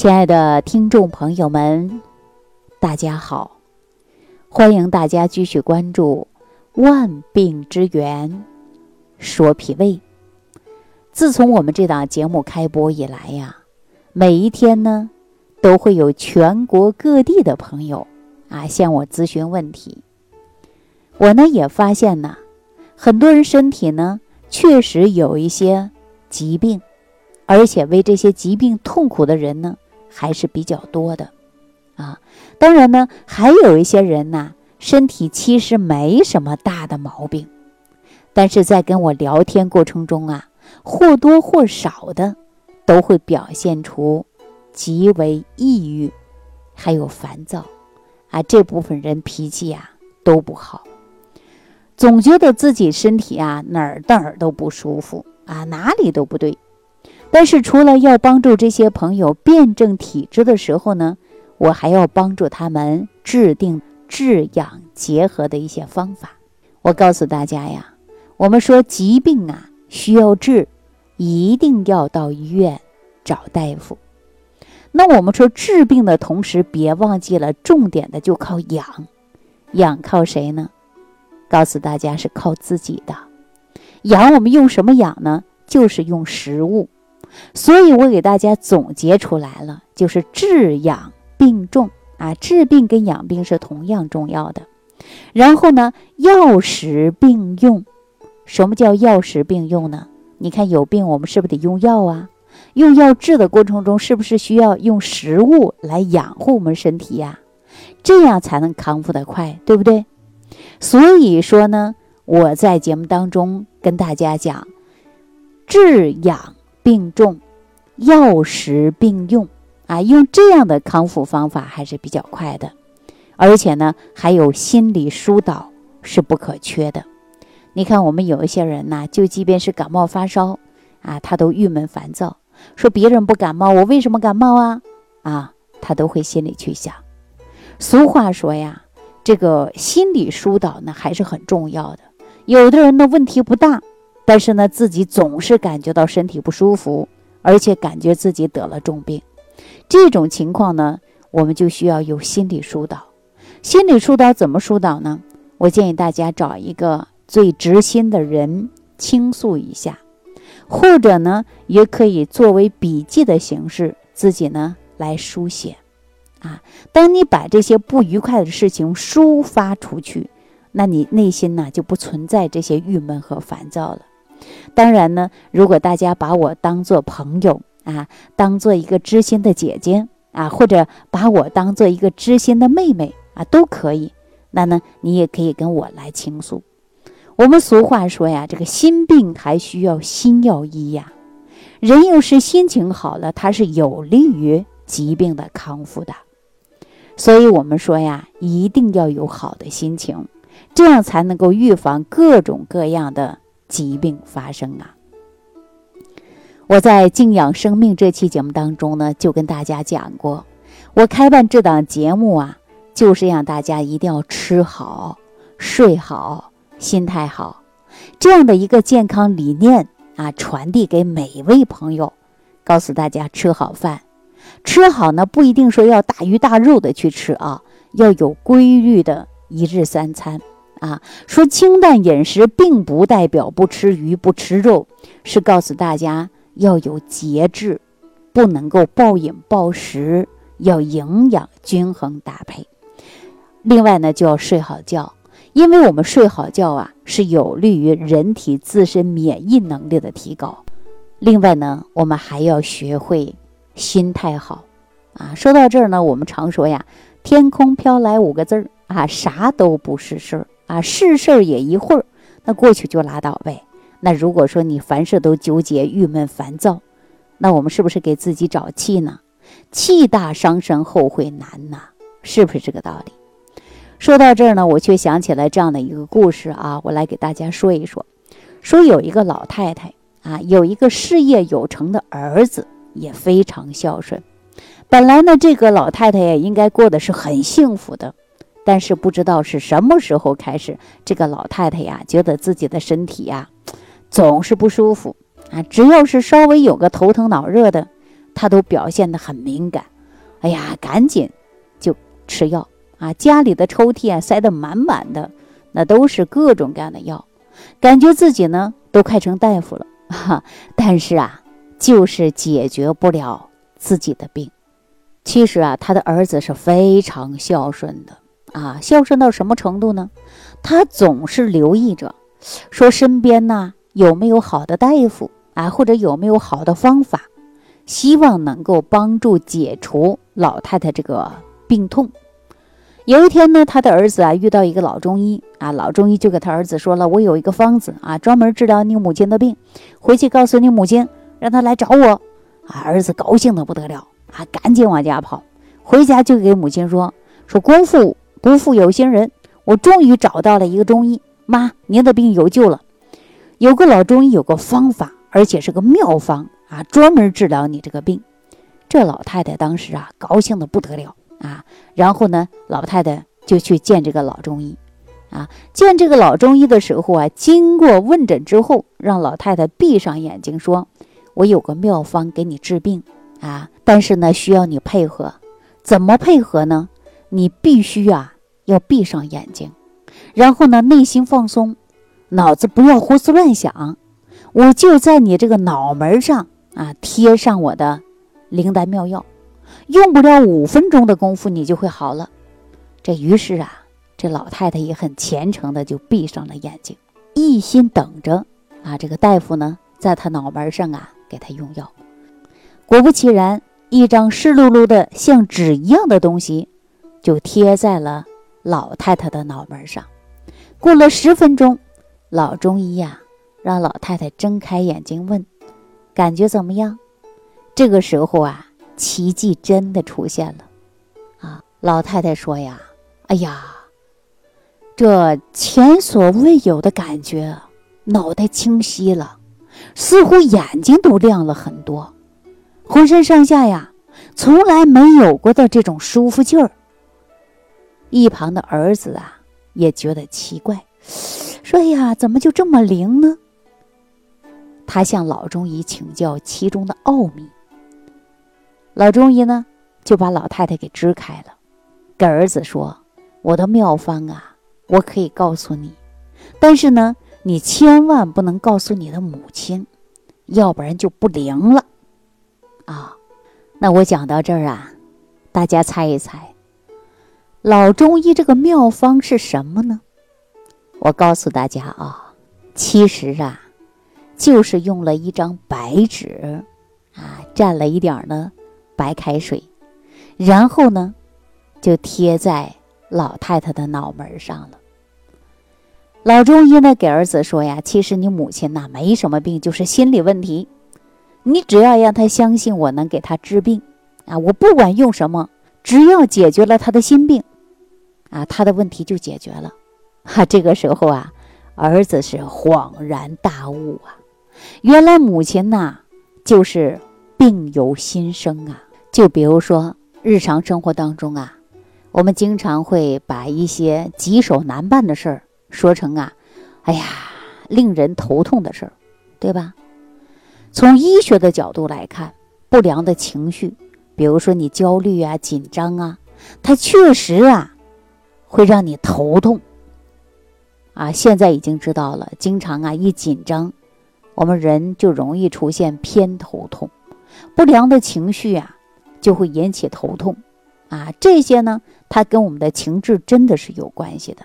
亲爱的听众朋友们，大家好！欢迎大家继续关注《万病之源说脾胃》。自从我们这档节目开播以来呀，每一天呢，都会有全国各地的朋友啊向我咨询问题。我呢也发现呢，很多人身体呢确实有一些疾病，而且为这些疾病痛苦的人呢。还是比较多的，啊，当然呢，还有一些人呢，身体其实没什么大的毛病，但是在跟我聊天过程中啊，或多或少的都会表现出极为抑郁，还有烦躁，啊，这部分人脾气呀都不好，总觉得自己身体啊哪儿哪儿都不舒服啊，哪里都不对。但是除了要帮助这些朋友辩证体质的时候呢，我还要帮助他们制定治养结合的一些方法。我告诉大家呀，我们说疾病啊需要治，一定要到医院找大夫。那我们说治病的同时，别忘记了重点的就靠养，养靠谁呢？告诉大家是靠自己的。养我们用什么养呢？就是用食物。所以我给大家总结出来了，就是治养并重啊，治病跟养病是同样重要的。然后呢，药食并用。什么叫药食并用呢？你看有病，我们是不是得用药啊？用药治的过程中，是不是需要用食物来养护我们身体呀？这样才能康复得快，对不对？所以说呢，我在节目当中跟大家讲治养。并重，药食并用啊，用这样的康复方法还是比较快的，而且呢，还有心理疏导是不可缺的。你看，我们有一些人呢，就即便是感冒发烧啊，他都郁闷烦躁，说别人不感冒，我为什么感冒啊？啊，他都会心里去想。俗话说呀，这个心理疏导呢还是很重要的。有的人的问题不大。但是呢，自己总是感觉到身体不舒服，而且感觉自己得了重病，这种情况呢，我们就需要有心理疏导。心理疏导怎么疏导呢？我建议大家找一个最知心的人倾诉一下，或者呢，也可以作为笔记的形式，自己呢来书写。啊，当你把这些不愉快的事情抒发出去，那你内心呢就不存在这些郁闷和烦躁了。当然呢，如果大家把我当做朋友啊，当做一个知心的姐姐啊，或者把我当做一个知心的妹妹啊，都可以。那呢，你也可以跟我来倾诉。我们俗话说呀，这个心病还需要心药医呀。人又是心情好了，它是有利于疾病的康复的。所以我们说呀，一定要有好的心情，这样才能够预防各种各样的。疾病发生啊！我在《静养生命》这期节目当中呢，就跟大家讲过，我开办这档节目啊，就是让大家一定要吃好、睡好、心态好，这样的一个健康理念啊，传递给每一位朋友，告诉大家吃好饭，吃好呢不一定说要大鱼大肉的去吃啊，要有规律的一日三餐。啊，说清淡饮食并不代表不吃鱼不吃肉，是告诉大家要有节制，不能够暴饮暴食，要营养均衡搭配。另外呢，就要睡好觉，因为我们睡好觉啊，是有利于人体自身免疫能力的提高。另外呢，我们还要学会心态好。啊，说到这儿呢，我们常说呀，天空飘来五个字儿啊，啥都不是事儿。啊，是事儿也一会儿，那过去就拉倒呗。那如果说你凡事都纠结、郁闷、烦躁，那我们是不是给自己找气呢？气大伤身，后悔难呐，是不是这个道理？说到这儿呢，我却想起来这样的一个故事啊，我来给大家说一说。说有一个老太太啊，有一个事业有成的儿子，也非常孝顺。本来呢，这个老太太也应该过得是很幸福的。但是不知道是什么时候开始，这个老太太呀，觉得自己的身体呀，总是不舒服啊。只要是稍微有个头疼脑热的，她都表现得很敏感哎呀，赶紧就吃药啊！家里的抽屉啊塞得满满的，那都是各种各样的药，感觉自己呢都快成大夫了哈。但是啊，就是解决不了自己的病。其实啊，他的儿子是非常孝顺的啊，孝顺到什么程度呢？他总是留意着，说身边呢有没有好的大夫啊，或者有没有好的方法。希望能够帮助解除老太太这个病痛。有一天呢，他的儿子啊遇到一个老中医啊，老中医就给他儿子说了：“我有一个方子啊，专门治疗你母亲的病，回去告诉你母亲，让他来找我。”啊，儿子高兴的不得了啊，赶紧往家跑。回家就给母亲说：“说姑父不负有心人，我终于找到了一个中医，妈，您的病有救了。有个老中医有个方法，而且是个妙方。”啊，专门治疗你这个病，这老太太当时啊高兴的不得了啊。然后呢，老太太就去见这个老中医，啊，见这个老中医的时候啊，经过问诊之后，让老太太闭上眼睛，说：“我有个妙方给你治病啊，但是呢，需要你配合。怎么配合呢？你必须啊要闭上眼睛，然后呢，内心放松，脑子不要胡思乱想，我就在你这个脑门上。”啊，贴上我的灵丹妙药，用不了五分钟的功夫，你就会好了。这于是啊，这老太太也很虔诚的就闭上了眼睛，一心等着啊，这个大夫呢，在她脑门上啊给她用药。果不其然，一张湿漉漉的像纸一样的东西就贴在了老太太的脑门上。过了十分钟，老中医呀让老太太睁开眼睛问。感觉怎么样？这个时候啊，奇迹真的出现了，啊！老太太说呀：“哎呀，这前所未有的感觉，脑袋清晰了，似乎眼睛都亮了很多，浑身上下呀，从来没有过的这种舒服劲儿。”一旁的儿子啊，也觉得奇怪，说：“呀，怎么就这么灵呢？”他向老中医请教其中的奥秘。老中医呢，就把老太太给支开了，给儿子说：“我的妙方啊，我可以告诉你，但是呢，你千万不能告诉你的母亲，要不然就不灵了。”啊，那我讲到这儿啊，大家猜一猜，老中医这个妙方是什么呢？我告诉大家啊，其实啊。就是用了一张白纸，啊，蘸了一点呢白开水，然后呢，就贴在老太太的脑门上了。老中医呢给儿子说呀：“其实你母亲呐没什么病，就是心理问题。你只要让她相信我能给她治病，啊，我不管用什么，只要解决了她的心病，啊，他的问题就解决了。”哈，这个时候啊，儿子是恍然大悟啊。原来母亲呐，就是病由心生啊。就比如说日常生活当中啊，我们经常会把一些棘手难办的事儿说成啊，哎呀，令人头痛的事儿，对吧？从医学的角度来看，不良的情绪，比如说你焦虑啊、紧张啊，它确实啊，会让你头痛。啊，现在已经知道了，经常啊一紧张。我们人就容易出现偏头痛，不良的情绪啊，就会引起头痛，啊，这些呢，它跟我们的情志真的是有关系的。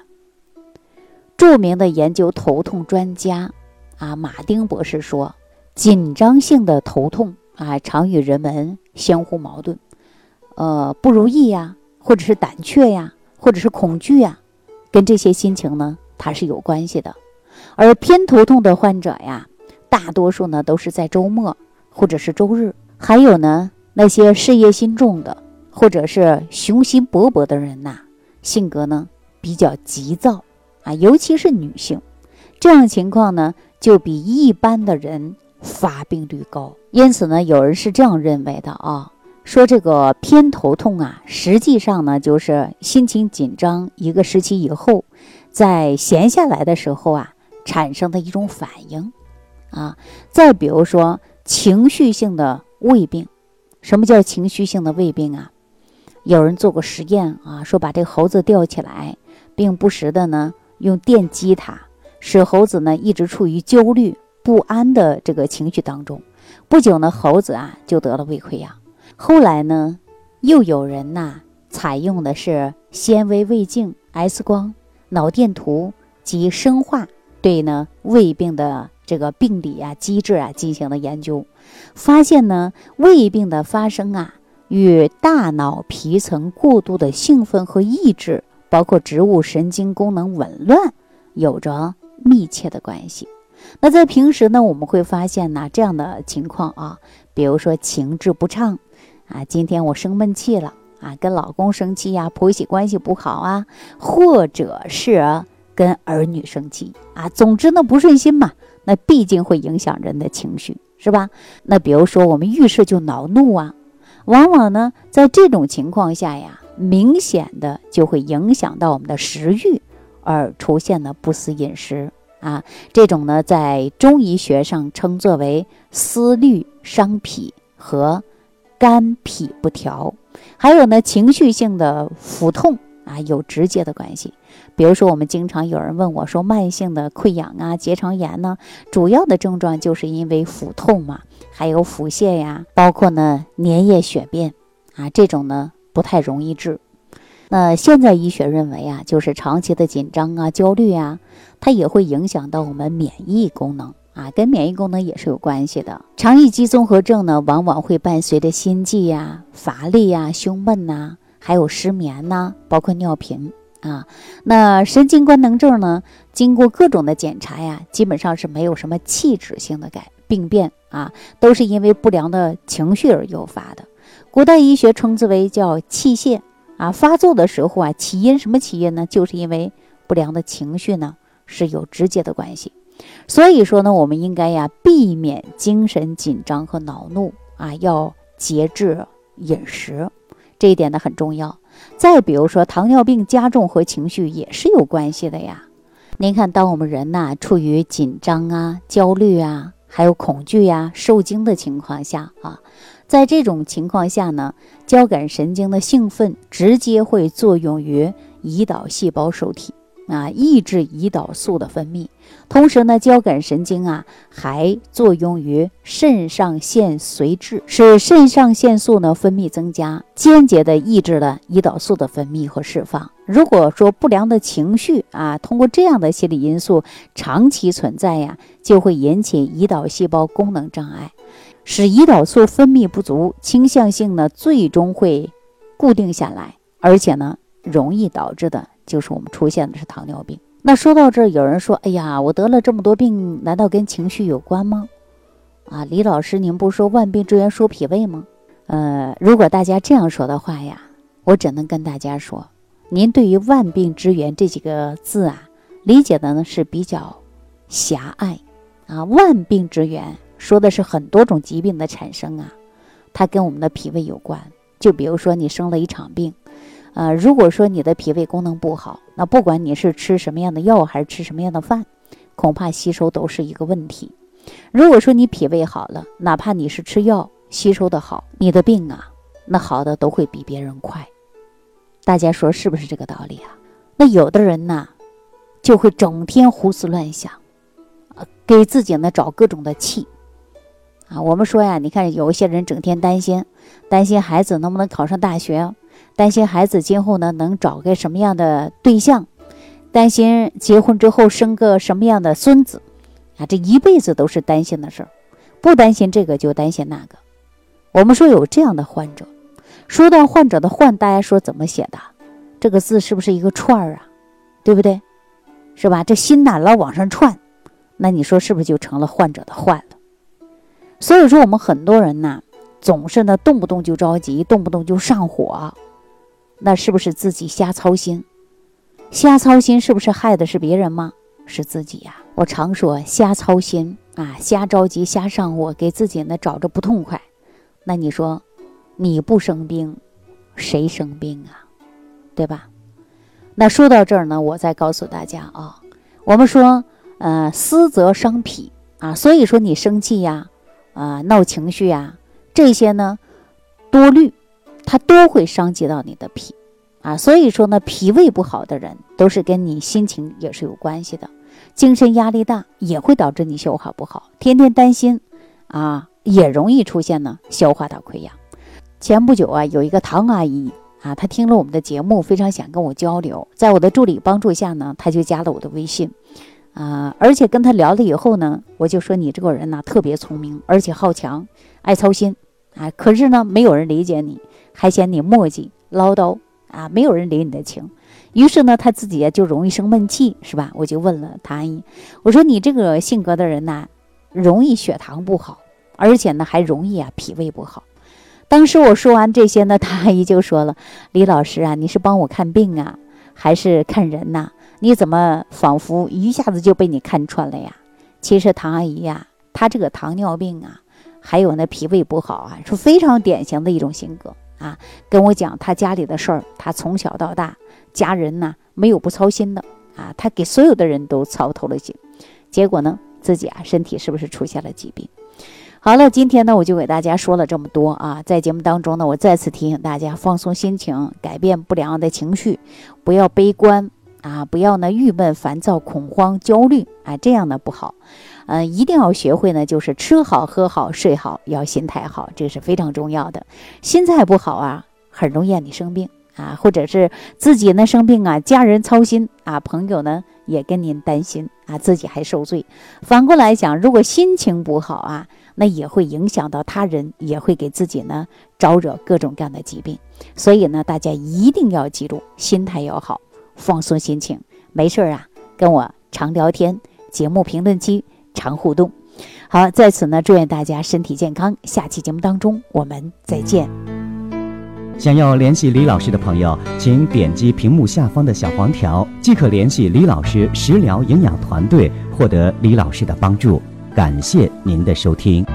著名的研究头痛专家啊，马丁博士说，紧张性的头痛啊，常与人们相互矛盾，呃，不如意呀，或者是胆怯呀，或者是恐惧呀，跟这些心情呢，它是有关系的。而偏头痛的患者呀。大多数呢都是在周末或者是周日，还有呢那些事业心重的或者是雄心勃勃的人呐，性格呢比较急躁啊，尤其是女性，这样情况呢就比一般的人发病率高。因此呢，有人是这样认为的啊，说这个偏头痛啊，实际上呢就是心情紧张一个时期以后，在闲下来的时候啊产生的一种反应。啊，再比如说情绪性的胃病，什么叫情绪性的胃病啊？有人做过实验啊，说把这个猴子吊起来，并不时的呢用电击它，使猴子呢一直处于焦虑不安的这个情绪当中。不久呢，猴子啊就得了胃溃疡。后来呢，又有人呐采用的是纤维胃镜、X 光、脑电图及生化对呢胃病的这个病理啊机制啊进行了研究，发现呢胃病的发生啊。与大脑皮层过度的兴奋和抑制，包括植物神经功能紊乱，有着密切的关系。那在平时呢，我们会发现呢这样的情况啊，比如说情志不畅啊，今天我生闷气了啊，跟老公生气呀，婆媳关系不好啊，或者是跟儿女生气啊，总之呢不顺心嘛，那毕竟会影响人的情绪，是吧？那比如说我们遇事就恼怒啊。往往呢，在这种情况下呀，明显的就会影响到我们的食欲，而出现了不思饮食啊。这种呢，在中医学上称作为思虑伤脾和肝脾不调，还有呢，情绪性的腹痛啊，有直接的关系。比如说，我们经常有人问我说，慢性的溃疡啊、结肠炎呢，主要的症状就是因为腹痛嘛，还有腹泻呀，包括呢粘液血便啊，这种呢不太容易治。那现在医学认为啊，就是长期的紧张啊、焦虑啊，它也会影响到我们免疫功能啊，跟免疫功能也是有关系的。肠易激综合症呢，往往会伴随着心悸呀、乏力呀、胸闷呐，还有失眠呐，包括尿频。啊，那神经官能症呢？经过各种的检查呀，基本上是没有什么器质性的改病变啊，都是因为不良的情绪而诱发的。古代医学称之为叫气泄啊，发作的时候啊，起因什么起因呢？就是因为不良的情绪呢是有直接的关系。所以说呢，我们应该呀避免精神紧张和恼怒啊，要节制饮食，这一点呢很重要。再比如说，糖尿病加重和情绪也是有关系的呀。您看，当我们人呐处于紧张啊、焦虑啊，还有恐惧呀、受惊的情况下啊，在这种情况下呢，交感神经的兴奋直接会作用于胰岛细胞受体。啊，抑制胰岛素的分泌，同时呢，交感神经啊还作用于肾上腺髓质，使肾上腺素呢分泌增加，间接的抑制了胰岛素的分泌和释放。如果说不良的情绪啊，通过这样的心理因素长期存在呀，就会引起胰岛细胞功能障碍，使胰岛素分泌不足，倾向性呢最终会固定下来，而且呢容易导致的。就是我们出现的是糖尿病。那说到这儿，有人说：“哎呀，我得了这么多病，难道跟情绪有关吗？”啊，李老师，您不说万病之源说脾胃吗？呃，如果大家这样说的话呀，我只能跟大家说，您对于万病之源这几个字啊，理解的呢是比较狭隘啊。万病之源说的是很多种疾病的产生啊，它跟我们的脾胃有关。就比如说你生了一场病。呃，如果说你的脾胃功能不好，那不管你是吃什么样的药还是吃什么样的饭，恐怕吸收都是一个问题。如果说你脾胃好了，哪怕你是吃药吸收的好，你的病啊，那好的都会比别人快。大家说是不是这个道理啊？那有的人呢，就会整天胡思乱想，啊，给自己呢找各种的气。啊，我们说呀，你看有一些人整天担心，担心孩子能不能考上大学。担心孩子今后呢能找个什么样的对象，担心结婚之后生个什么样的孙子，啊，这一辈子都是担心的事儿，不担心这个就担心那个。我们说有这样的患者，说到患者的患，大家说怎么写的？这个字是不是一个串儿啊？对不对？是吧？这心呐老往上窜，那你说是不是就成了患者的患了？所以说我们很多人呐，总是呢动不动就着急，动不动就上火。那是不是自己瞎操心？瞎操心是不是害的是别人吗？是自己呀！我常说瞎操心啊，瞎着急，瞎上火，给自己呢找着不痛快。那你说，你不生病，谁生病啊？对吧？那说到这儿呢，我再告诉大家啊，我们说，呃，思则伤脾啊，所以说你生气呀，啊，闹情绪呀，这些呢，多虑。它都会伤及到你的脾啊。所以说呢，脾胃不好的人都是跟你心情也是有关系的，精神压力大也会导致你消化不好，天天担心啊，也容易出现呢消化道溃疡。前不久啊，有一个唐阿姨。啊，她听了我们的节目，非常想跟我交流。在我的助理帮助下呢，她就加了我的微信。啊，而且跟他聊了以后呢，我就说你这个人呢特别聪明，而且好强，爱操心。啊，可是呢，没有人理解你，还嫌你磨叽唠叨啊，没有人理你的情。于是呢，他自己就容易生闷气，是吧？我就问了唐阿姨，我说你这个性格的人呢，容易血糖不好，而且呢还容易啊脾胃不好。当时我说完这些呢，唐阿姨就说了：“李老师啊，你是帮我看病啊，还是看人呐？你怎么仿佛一下子就被你看穿了呀？”其实唐阿姨呀，她这个糖尿病啊，还有那脾胃不好啊，是非常典型的一种性格啊。跟我讲他家里的事儿，他从小到大，家人呢没有不操心的啊，他给所有的人都操透了心，结果呢，自己啊身体是不是出现了疾病？好了，今天呢，我就给大家说了这么多啊。在节目当中呢，我再次提醒大家，放松心情，改变不良的情绪，不要悲观啊，不要呢郁闷、烦躁、恐慌、焦虑啊，这样呢不好。嗯，一定要学会呢，就是吃好、喝好、睡好，要心态好，这是非常重要的。心态不好啊，很容易让你生病啊，或者是自己呢生病啊，家人操心啊，朋友呢也跟您担心啊，自己还受罪。反过来讲，如果心情不好啊。那也会影响到他人，也会给自己呢招惹各种各样的疾病。所以呢，大家一定要记住，心态要好，放松心情，没事儿啊，跟我常聊天，节目评论区常互动。好，在此呢，祝愿大家身体健康。下期节目当中，我们再见。想要联系李老师的朋友，请点击屏幕下方的小黄条，即可联系李老师食疗营养团队，获得李老师的帮助。感谢您的收听。